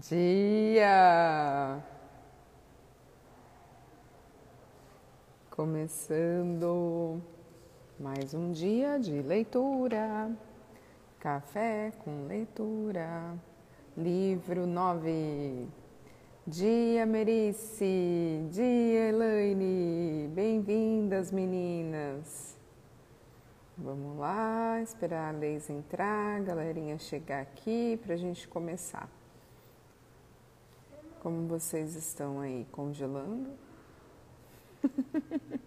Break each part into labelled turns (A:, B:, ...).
A: dia! Começando mais um dia de leitura, café com leitura, livro 9. Dia Merice, dia Elaine, bem-vindas meninas! Vamos lá, esperar a Leis entrar, a galerinha chegar aqui para a gente começar. Como vocês estão aí congelando?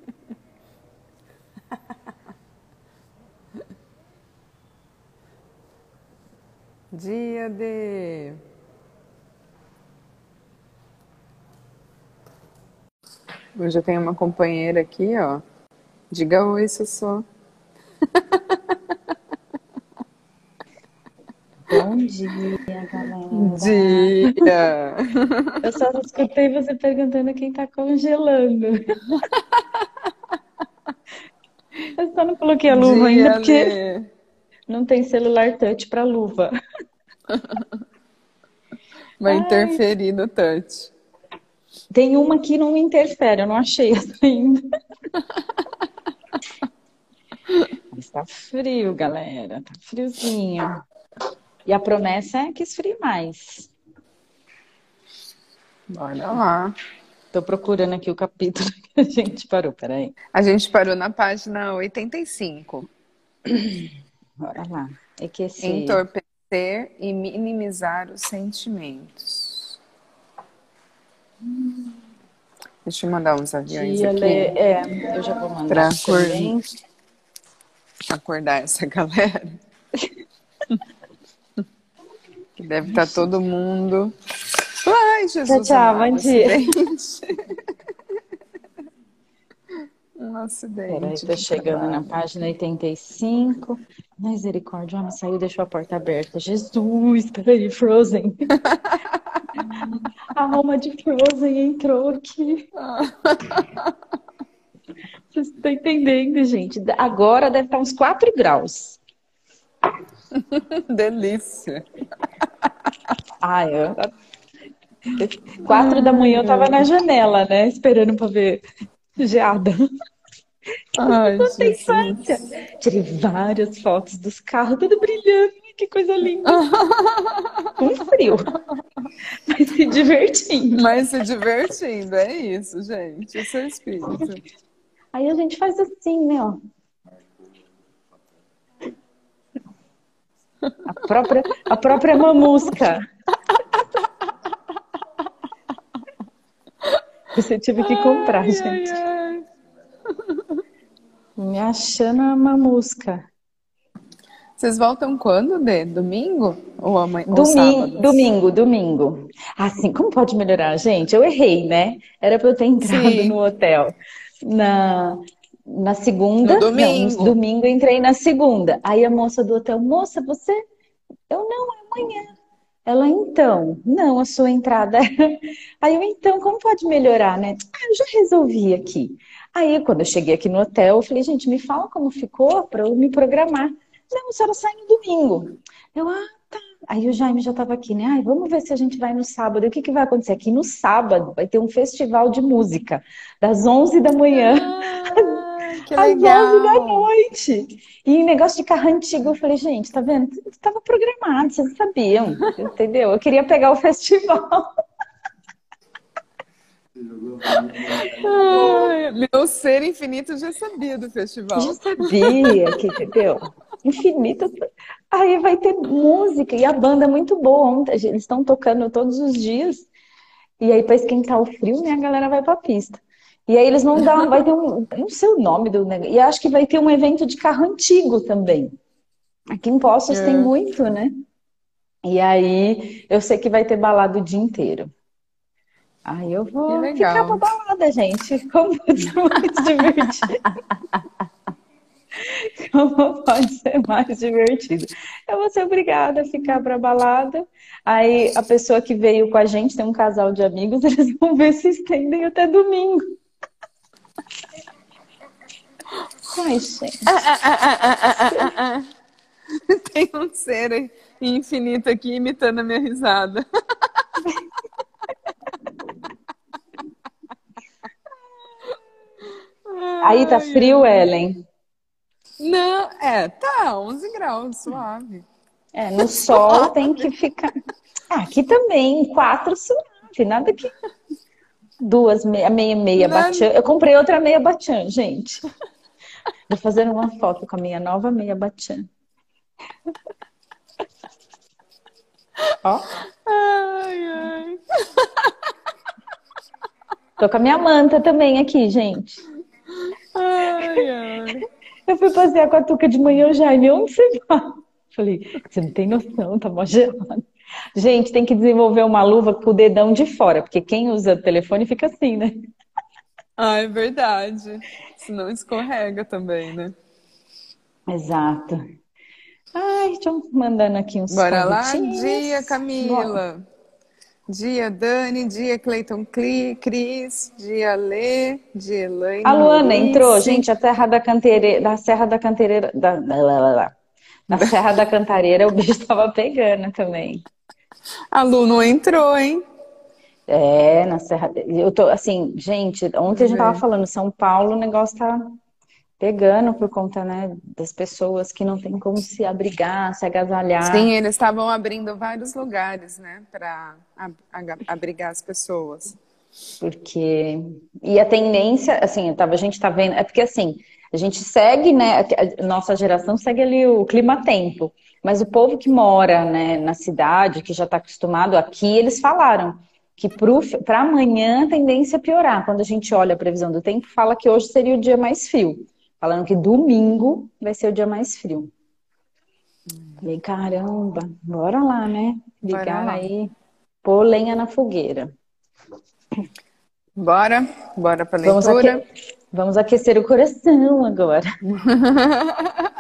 A: Dia de. Hoje eu tenho uma companheira aqui, ó. Diga oi, Sussô.
B: Bom dia, galera.
A: Dia!
B: Eu só escutei você perguntando quem tá congelando. Eu só não coloquei a luva
A: Dia,
B: ainda porque
A: Lê.
B: não tem celular touch pra luva.
A: Vai
B: Ai.
A: interferir no touch.
B: Tem uma que não interfere, eu não achei essa ainda. Mas tá frio, galera. Tá friozinho. E a promessa é que esfrie mais.
A: Bora lá.
B: Tô procurando aqui o capítulo que a gente parou, peraí.
A: A gente parou na página 85.
B: Bora lá. É que esse.
A: Entorpecer e minimizar os sentimentos. Deixa eu mandar uns aviões
B: Dia,
A: aqui
B: Lê- É, eu já vou mandar
A: Pra
B: também.
A: acordar essa galera. Deve estar todo mundo. Ai, Jesus.
B: Tchau, tchau, bom dia.
A: Um acidente.
B: Peraí, tô chegando na
A: trabalho.
B: página 85. Misericórdia, o homem saiu e deixou a porta aberta. Jesus, peraí, Frozen. A alma de Frozen entrou aqui. Vocês estão entendendo, gente? Agora deve estar uns 4 graus.
A: Delícia.
B: Ah, eu... Quatro da manhã eu tava na janela, né? Esperando pra ver geada.
A: Ai,
B: infância. Tirei várias fotos dos carros, tudo brilhando. Que coisa linda. Com frio. Mas se divertindo.
A: Mas se divertindo, é isso, gente. Esse é o espírito.
B: Aí a gente faz assim, né? Ó. A própria, a própria mamusca. Você tive que comprar,
A: Ai,
B: gente.
A: ai, ai.
B: Me achando a mamusca.
A: Vocês voltam quando, Dê? Domingo? Ou, amanhã,
B: Domingo, domingo, domingo. Assim, como pode melhorar, gente? Eu errei, né? Era para eu ter entrado
A: Sim.
B: no hotel na, na segunda.
A: No domingo.
B: Não, domingo eu entrei na segunda. Aí a moça do hotel, moça, você? Eu não, é amanhã. Ela, então, não, a sua entrada. Aí eu, então, como pode melhorar, né? Ah, eu já resolvi aqui. Aí, quando eu cheguei aqui no hotel, eu falei, gente, me fala como ficou para eu me programar. Não, a senhora sai no domingo. Eu, ah, tá. Aí o Jaime já estava aqui, né? Ai, vamos ver se a gente vai no sábado. E o que que vai acontecer? Aqui no sábado vai ter um festival de música, das 11 da manhã
A: Ah, que
B: às 11
A: legal.
B: da noite. E negócio de carro antigo, eu falei, gente, tá vendo? Estava programado, vocês sabiam, entendeu? Eu queria pegar o festival.
A: Ai, meu ser infinito já sabia do festival.
B: Já sabia que, entendeu? Infinito. Aí vai ter música e a banda é muito boa. Ontem, eles estão tocando todos os dias. E aí, para esquentar o frio, né, a galera vai pra pista. E aí eles vão dar, vai ter um, não sei o nome do negócio. E acho que vai ter um evento de carro antigo também. Aqui em Poços
A: É.
B: tem muito, né? E aí eu sei que vai ter balada o dia inteiro. Aí eu vou ficar pra balada, gente. Como pode ser mais divertido? Como pode ser mais divertido? Eu vou ser obrigada a ficar pra balada. Aí a pessoa que veio com a gente, tem um casal de amigos, eles vão ver se estendem até domingo. Ai, gente.
A: Tem um ser infinito aqui imitando a minha risada.
B: Aí tá frio, Ellen?
A: Não, é, tá, 11 graus, suave.
B: É, no sol tem que ficar. Ah, aqui também, 4 suave, nada que Duas, meia, meia, meia batian. Eu comprei outra meia batian, gente. Vou fazer uma foto com a minha nova meia batian. Ó. Ai, ai. Tô com a minha manta também aqui, gente.
A: Ai, ai.
B: Eu fui passear com a Tuca de manhã, Jaime, onde você vai? Falei, você não tem noção, tá mó gelado. Gente, tem que desenvolver uma luva com o dedão de fora, porque quem usa telefone fica assim, né?
A: Ah, é verdade. Senão escorrega também, né?
B: Exato. Ai, deixa eu mandando aqui uns
A: Bora lá, dia Camila. Dia Dani, dia Cleiton Cris, dia Lê, dia Elaine.
B: A Luana entrou, gente, a terra da canteira, da Serra da Cantareira, da, na Serra da Cantareira o bicho estava pegando também.
A: A Lu não entrou, hein?
B: É, na Serra. Eu tô assim, gente, ontem a gente tava falando, São Paulo, o negócio tá pegando por conta, né, das pessoas que não tem como se abrigar, se agasalhar.
A: Sim, eles estavam abrindo vários lugares, né, para abrigar as pessoas.
B: Porque e a tendência, assim, tava, a gente tá vendo, é porque assim, a gente segue, né, a nossa geração segue ali o clima-tempo, mas o povo que mora, né, na cidade, que já está acostumado aqui, eles falaram que para amanhã a tendência é piorar. Quando a gente olha a previsão do tempo, fala que hoje seria o dia mais frio falando que domingo vai ser o dia mais frio. Falei, caramba, bora lá, né? Ligar lá. aí, pôr lenha na fogueira.
A: Bora, bora pra leitura.
B: Vamos, aque... Vamos aquecer o coração agora.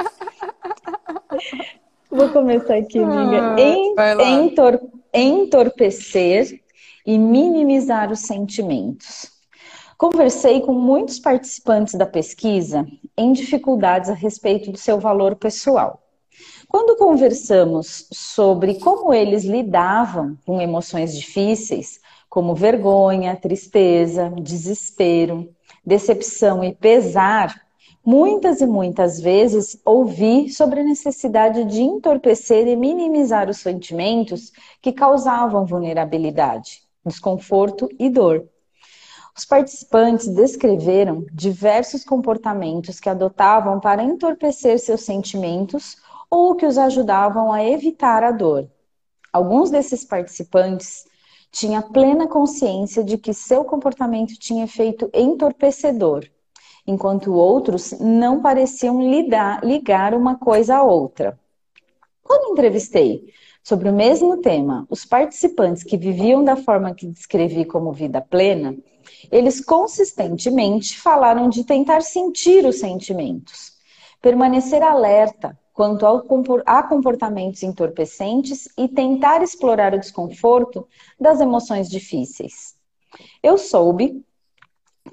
B: Vou começar aqui, amiga. Ah, Entor... Entorpecer e minimizar os sentimentos. Conversei com muitos participantes da pesquisa em dificuldades a respeito do seu valor pessoal. Quando conversamos sobre como eles lidavam com emoções difíceis, como vergonha, tristeza, desespero, decepção e pesar, muitas e muitas vezes ouvi sobre a necessidade de entorpecer e minimizar os sentimentos que causavam vulnerabilidade, desconforto e dor. Os participantes descreveram diversos comportamentos que adotavam para entorpecer seus sentimentos ou que os ajudavam a evitar a dor. Alguns desses participantes tinham plena consciência de que seu comportamento tinha efeito entorpecedor, enquanto outros não pareciam lidar, ligar uma coisa à outra. Quando entrevistei sobre o mesmo tema os participantes que viviam da forma que descrevi como vida plena, eles consistentemente falaram de tentar sentir os sentimentos, permanecer alerta quanto a comportamentos entorpecentes e tentar explorar o desconforto das emoções difíceis. Eu soube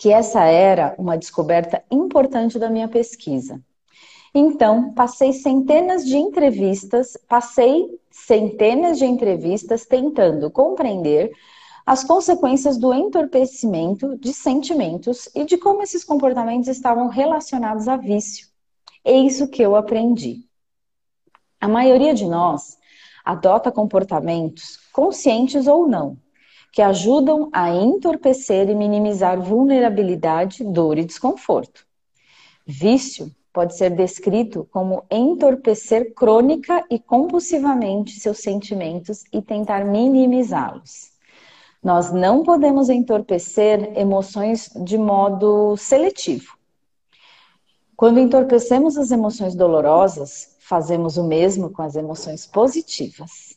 B: que essa era uma descoberta importante da minha pesquisa. Então, passei centenas de entrevistas, passei centenas de entrevistas tentando compreender as consequências do entorpecimento de sentimentos e de como esses comportamentos estavam relacionados a vício. Eis o que eu aprendi. A maioria de nós adota comportamentos, conscientes ou não, que ajudam a entorpecer e minimizar vulnerabilidade, dor e desconforto. Vício pode ser descrito como entorpecer crônica e compulsivamente seus sentimentos e tentar minimizá-los. Nós não podemos entorpecer emoções de modo seletivo. Quando entorpecemos as emoções dolorosas, fazemos o mesmo com as emoções positivas.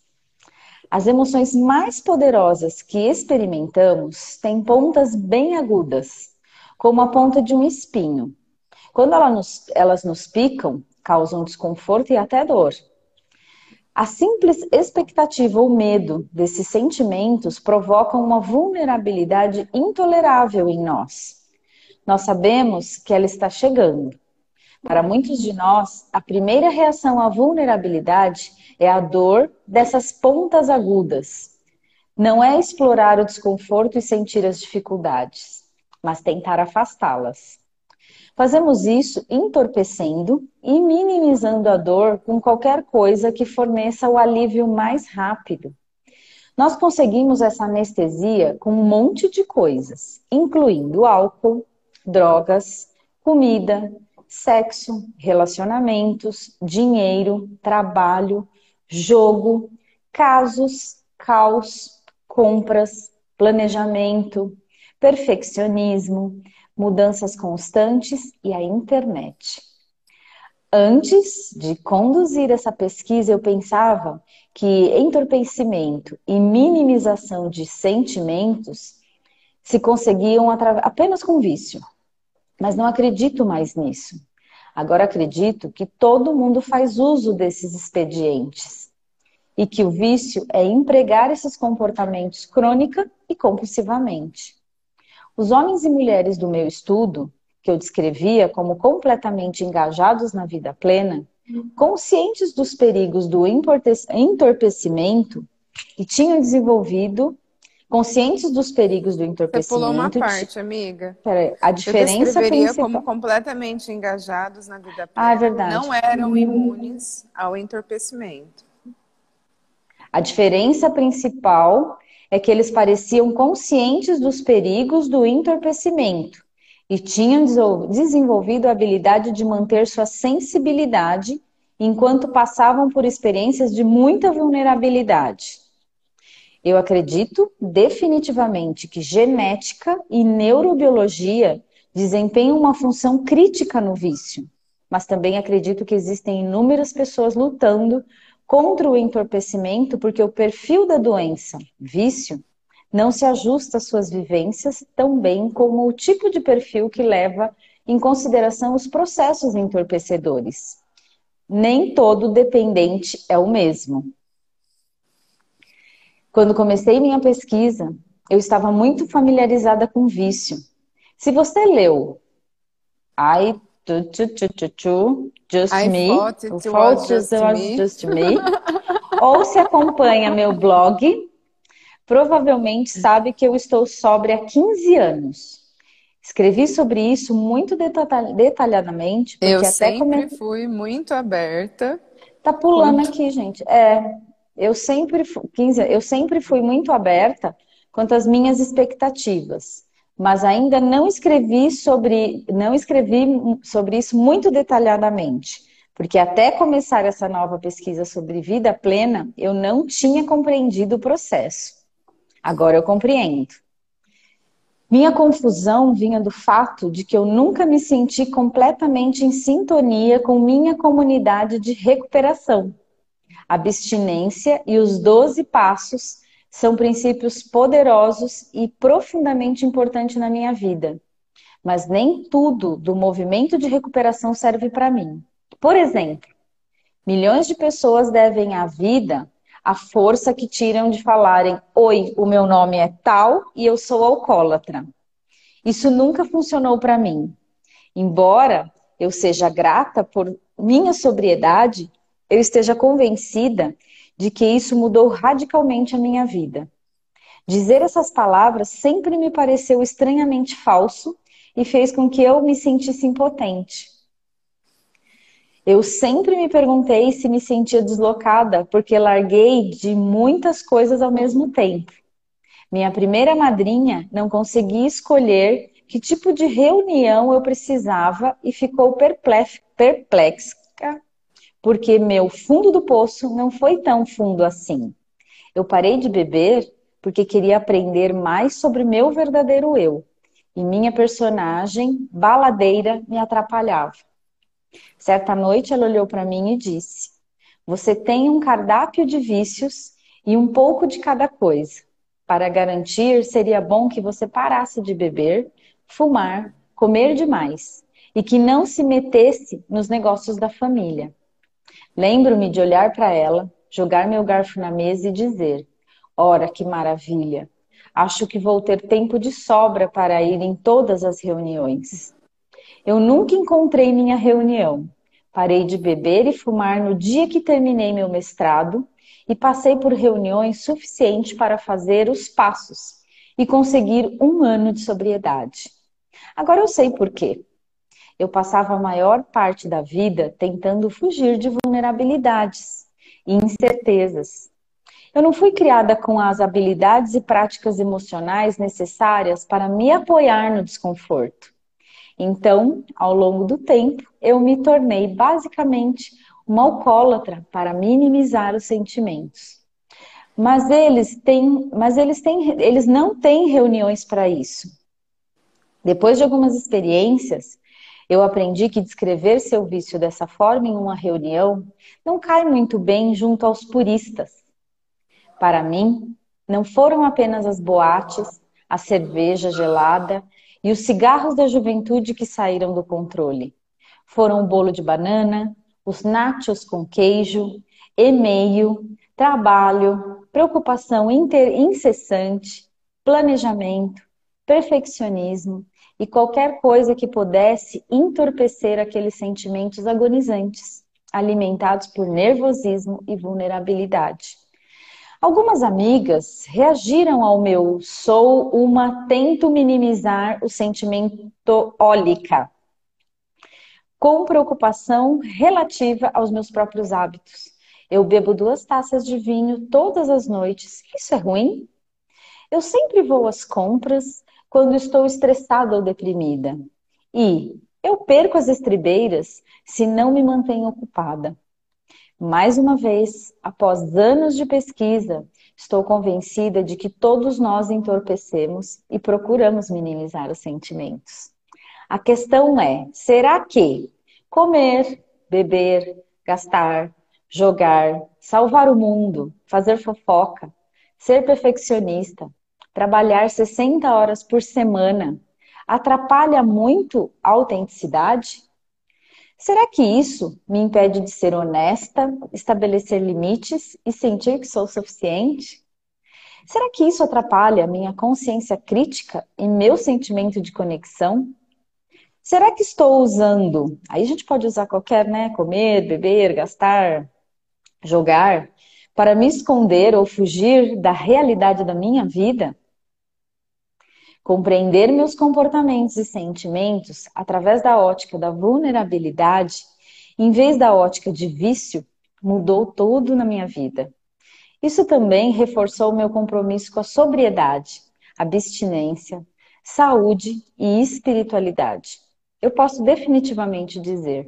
B: As emoções mais poderosas que experimentamos têm pontas bem agudas, como a ponta de um espinho. Quando elas nos, elas nos picam, causam desconforto e até dor. A simples expectativa ou medo desses sentimentos provocam uma vulnerabilidade intolerável em nós. Nós sabemos que ela está chegando. Para muitos de nós, a primeira reação à vulnerabilidade é a dor dessas pontas agudas. Não é explorar o desconforto e sentir as dificuldades, mas tentar afastá-las. Fazemos isso entorpecendo e minimizando a dor com qualquer coisa que forneça o alívio mais rápido. Nós conseguimos essa anestesia com um monte de coisas, incluindo álcool, drogas, comida, sexo, relacionamentos, dinheiro, trabalho, jogo, casos, caos, compras, planejamento, perfeccionismo, mudanças constantes e a internet. Antes de conduzir essa pesquisa, eu pensava que entorpecimento e minimização de sentimentos se conseguiam apenas com vício. Mas não acredito mais nisso. Agora acredito que todo mundo faz uso desses expedientes e que o vício é empregar esses comportamentos crônica e compulsivamente. Os homens e mulheres do meu estudo, que eu descrevia como completamente engajados na vida plena, conscientes dos perigos do entorpecimento e tinham desenvolvido conscientes dos perigos do entorpecimento. Você
A: pulou uma parte, amiga.
B: Peraí, a diferença
A: Eu
B: principal...
A: como completamente engajados na vida plena.
B: Ah, é verdade.
A: Não eram imunes ao entorpecimento.
B: A diferença principal é que eles pareciam conscientes dos perigos do entorpecimento e tinham desenvolvido a habilidade de manter sua sensibilidade enquanto passavam por experiências de muita vulnerabilidade. Eu acredito definitivamente que genética e neurobiologia desempenham uma função crítica no vício, mas também acredito que existem inúmeras pessoas lutando contra o entorpecimento porque o perfil da doença, vício, não se ajusta às suas vivências tão bem como o tipo de perfil que leva em consideração os processos entorpecedores. Nem todo dependente é o mesmo. Quando comecei minha pesquisa, eu estava muito familiarizada com vício. Se você leu I tu, tu, tu, tu, tu, Just
A: I
B: Me,
A: thought it was just
B: Was
A: me.
B: Just Me, ou se acompanha meu blog, provavelmente sabe que eu estou sóbria há 15 anos. Escrevi sobre isso muito detalhadamente, porque
A: Eu
B: até
A: sempre
B: come...
A: fui muito aberta.
B: Tá pulando
A: Muito.
B: aqui, gente. É, eu sempre, fu- 15, eu sempre fui muito aberta quanto às minhas expectativas, mas ainda não escrevi sobre, não escrevi sobre isso muito detalhadamente, porque até começar essa nova pesquisa sobre vida plena, eu não tinha compreendido o processo. Agora eu compreendo. Minha confusão vinha do fato de que eu nunca me senti completamente em sintonia com minha comunidade de recuperação. Abstinência e os 12 passos são princípios poderosos e profundamente importantes na minha vida. Mas nem tudo do movimento de recuperação serve para mim. Por exemplo, milhões de pessoas devem à vida a força que tiram de falarem: Oi, o meu nome é tal e eu sou alcoólatra. Isso nunca funcionou para mim. Embora eu seja grata por minha sobriedade, eu esteja convencida de que isso mudou radicalmente a minha vida. Dizer essas palavras sempre me pareceu estranhamente falso e fez com que eu me sentisse impotente. Eu sempre me perguntei se me sentia deslocada porque larguei de muitas coisas ao mesmo tempo. Minha primeira madrinha não conseguia escolher que tipo de reunião eu precisava e ficou perplexa porque meu fundo do poço não foi tão fundo assim. Eu parei de beber porque queria aprender mais sobre meu verdadeiro eu. E minha personagem, baladeira, me atrapalhava. Certa noite ela olhou para mim e disse: Você tem um cardápio de vícios e um pouco de cada coisa. Para garantir, seria bom que você parasse de beber, fumar, comer demais e que não se metesse nos negócios da família. Lembro-me de olhar para ela, jogar meu garfo na mesa e dizer: Ora, que maravilha! Acho que vou ter tempo de sobra para ir em todas as reuniões. Eu nunca encontrei minha reunião. Parei de beber e fumar no dia que terminei meu mestrado e passei por reuniões suficientes para fazer os passos e conseguir um ano de sobriedade. Agora eu sei por quê. Eu passava a maior parte da vida tentando fugir de vulnerabilidades e incertezas. Eu não fui criada com as habilidades e práticas emocionais necessárias para me apoiar no desconforto. Então, ao longo do tempo, eu me tornei basicamente uma alcoólatra para minimizar os sentimentos. Mas eles têm, mas eles têm, eles não têm reuniões para isso. Depois de algumas experiências, eu aprendi que descrever seu vício dessa forma em uma reunião não cai muito bem junto aos puristas. Para mim, não foram apenas as boates, a cerveja gelada e os cigarros da juventude que saíram do controle. Foram o bolo de banana, os nachos com queijo, e-mail, trabalho, preocupação incessante, planejamento, perfeccionismo e qualquer coisa que pudesse entorpecer aqueles sentimentos agonizantes, alimentados por nervosismo e vulnerabilidade. Algumas amigas reagiram ao meu sou uma tento minimizar o sentimento ólica, com preocupação relativa aos meus próprios hábitos. Eu bebo duas taças de vinho todas as noites. Isso é ruim? Eu sempre vou às compras quando estou estressada ou deprimida. E eu perco as estribeiras se não me mantenho ocupada. Mais uma vez, após anos de pesquisa, estou convencida de que todos nós entorpecemos e procuramos minimizar os sentimentos. A questão é: será que comer, beber, gastar, jogar, salvar o mundo, fazer fofoca, ser perfeccionista, trabalhar 60 horas por semana atrapalha muito a autenticidade? Será que isso me impede de ser honesta, estabelecer limites e sentir que sou suficiente? Será que isso atrapalha minha consciência crítica e meu sentimento de conexão? Será que estou usando? Aí a gente pode usar qualquer, né? Comer, beber, gastar, jogar, para me esconder ou fugir da realidade da minha vida? Compreender meus comportamentos e sentimentos através da ótica da vulnerabilidade, em vez da ótica de vício, mudou tudo na minha vida. Isso também reforçou meu compromisso com a sobriedade, abstinência, saúde e espiritualidade. Eu posso definitivamente dizer: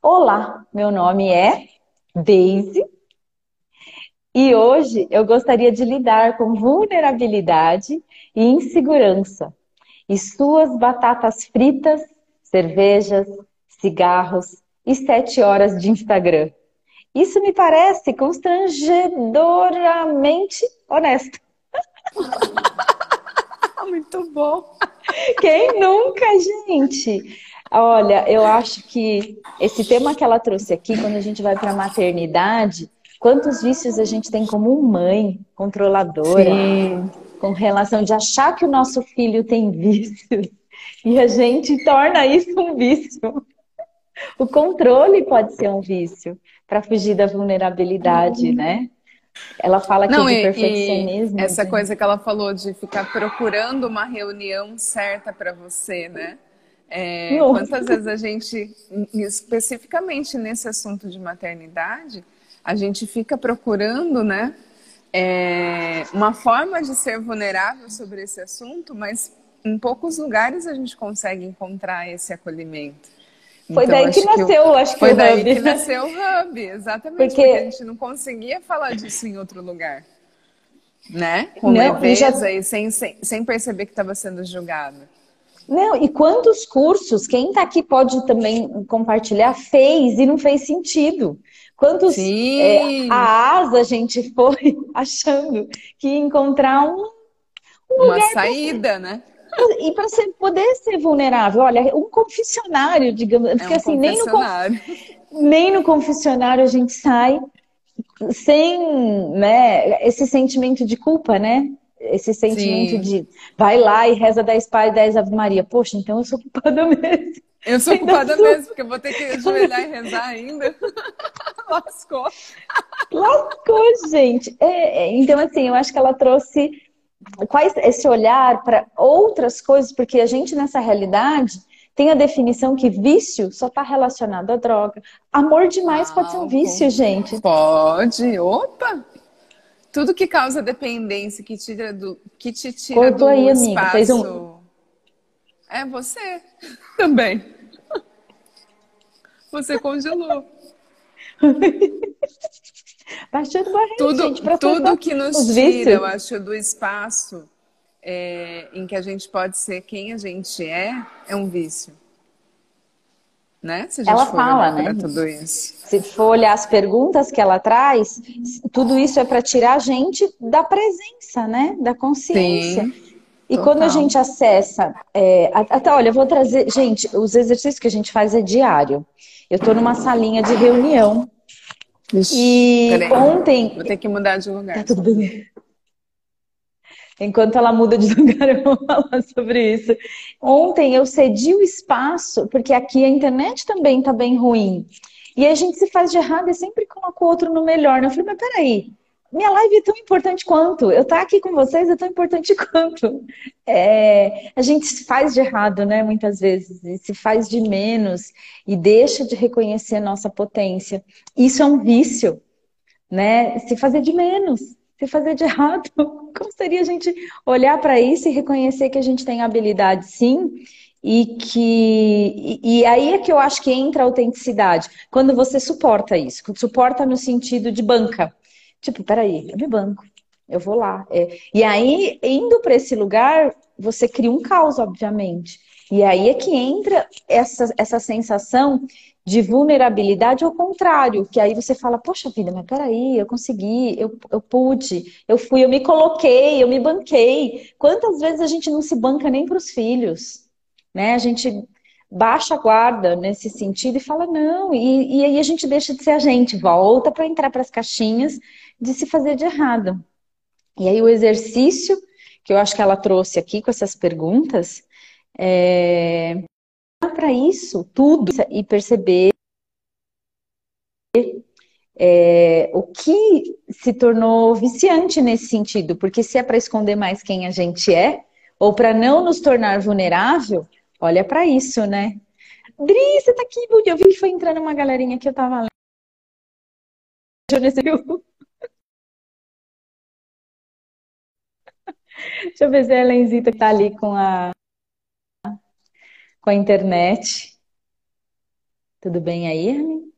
B: Olá, meu nome é Daisy e hoje eu gostaria de lidar com vulnerabilidade e insegurança. E suas batatas fritas, cervejas, cigarros e sete horas de Instagram. Isso me parece constrangedoramente honesto.
A: Muito bom.
B: Quem nunca, gente? Olha, eu acho que esse tema que ela trouxe aqui, quando a gente vai para a maternidade, quantos vícios a gente tem como mãe controladora, Sim com relação de achar que o nosso filho tem vícios e a gente torna isso um vício. O controle pode ser um vício para fugir da vulnerabilidade, uhum. né? Ela fala aqui Não, de perfeccionismo.
A: essa né? coisa que ela falou de ficar procurando uma reunião certa para você, né? É, quantas vezes a gente, especificamente nesse assunto de maternidade, a gente fica procurando, né? é, uma forma de ser vulnerável sobre esse assunto, mas em poucos lugares a gente consegue encontrar esse acolhimento.
B: Foi então, daí que nasceu, que o, acho que
A: foi o daí Hub. que nasceu o Hub, exatamente, porque... porque... a gente não conseguia falar disso em outro lugar. Né? Com não, leveza e, já... e sem, sem, sem perceber que estava sendo julgada.
B: Não, e quantos cursos, quem está aqui pode também compartilhar, fez e não fez sentido. Quantos é, a asa a gente foi achando que encontrar um,
A: um uma saída, né?
B: E para poder ser vulnerável, olha, um confessionário, digamos, é porque um assim, nem no, nem no confessionário a gente sai sem né, esse sentimento de culpa, né? Esse sentimento Sim. de vai lá e reza 10 Pai e 10 Ave Maria. Poxa, então eu sou culpada mesmo.
A: Eu sou culpada mesmo, porque eu vou ter que ajoelhar e rezar ainda. Lascou.
B: Lascou, gente. É, é, então, assim, eu acho que ela trouxe quais, esse olhar para outras coisas, porque a gente, nessa realidade, tem a definição que vício só está relacionado à droga. Amor demais ah, pode ser um vício, gente.
A: Pode. Opa! Tudo que causa dependência, que, tira do, que te tira Cortou do aí, espaço... Fez um... É você também. Você congelou.
B: Baixando barreira,
A: tudo,
B: gente,
A: tudo que nos tira, eu acho, do espaço é, em que a gente pode ser quem a gente é, é um vício. Né?
B: Se a gente ela for fala, né?
A: Tudo isso.
B: Se for olhar as perguntas que ela traz, tudo isso é para tirar a gente da presença, né? Da consciência. Sim, e total. quando a gente acessa, é, até olha, eu vou trazer, gente, os exercícios que a gente faz é diário. Eu estou numa salinha de reunião. Ixi, e ontem.
A: Vou ter que mudar de lugar.
B: Tá tudo bem. Enquanto ela muda de lugar, eu vou falar sobre isso. Ontem eu cedi o espaço, porque aqui a internet também está bem ruim. E a gente se faz de errado e sempre coloca o outro no melhor. Né? Eu falei, mas peraí, minha live é tão importante quanto. Eu estar aqui com vocês é tão importante quanto. É, a gente se faz de errado, né? Muitas vezes. E se faz de menos e deixa de reconhecer nossa potência. Isso é um vício, né? Se fazer de menos se fazer de errado. Como seria a gente olhar para isso e reconhecer que a gente tem habilidade sim? E que e, e aí é que eu acho que entra a autenticidade. Quando você suporta isso, suporta no sentido de banca. Tipo, peraí, eu me banco, eu vou lá. É. E aí, indo para esse lugar, você cria um caos, obviamente. E aí é que entra essa, essa sensação de vulnerabilidade ao contrário, que aí você fala, poxa vida, mas peraí, eu consegui, eu, eu pude, eu fui, eu me coloquei, eu me banquei. Quantas vezes a gente não se banca nem para os filhos, né? A gente baixa a guarda nesse sentido e fala não, e, e aí a gente deixa de ser a gente, volta para entrar para as caixinhas de se fazer de errado. E aí o exercício que eu acho que ela trouxe aqui com essas perguntas é, para isso tudo e perceber é, o que se tornou viciante nesse sentido, porque se é para esconder mais quem a gente é, ou para não nos tornar vulnerável, olha para isso, né? Dri, você tá aqui, eu vi que foi entrando uma galerinha que eu tava lendo. Deixa eu ver se a Helenzita tá ali com a com a internet. Tudo bem aí, Hermin?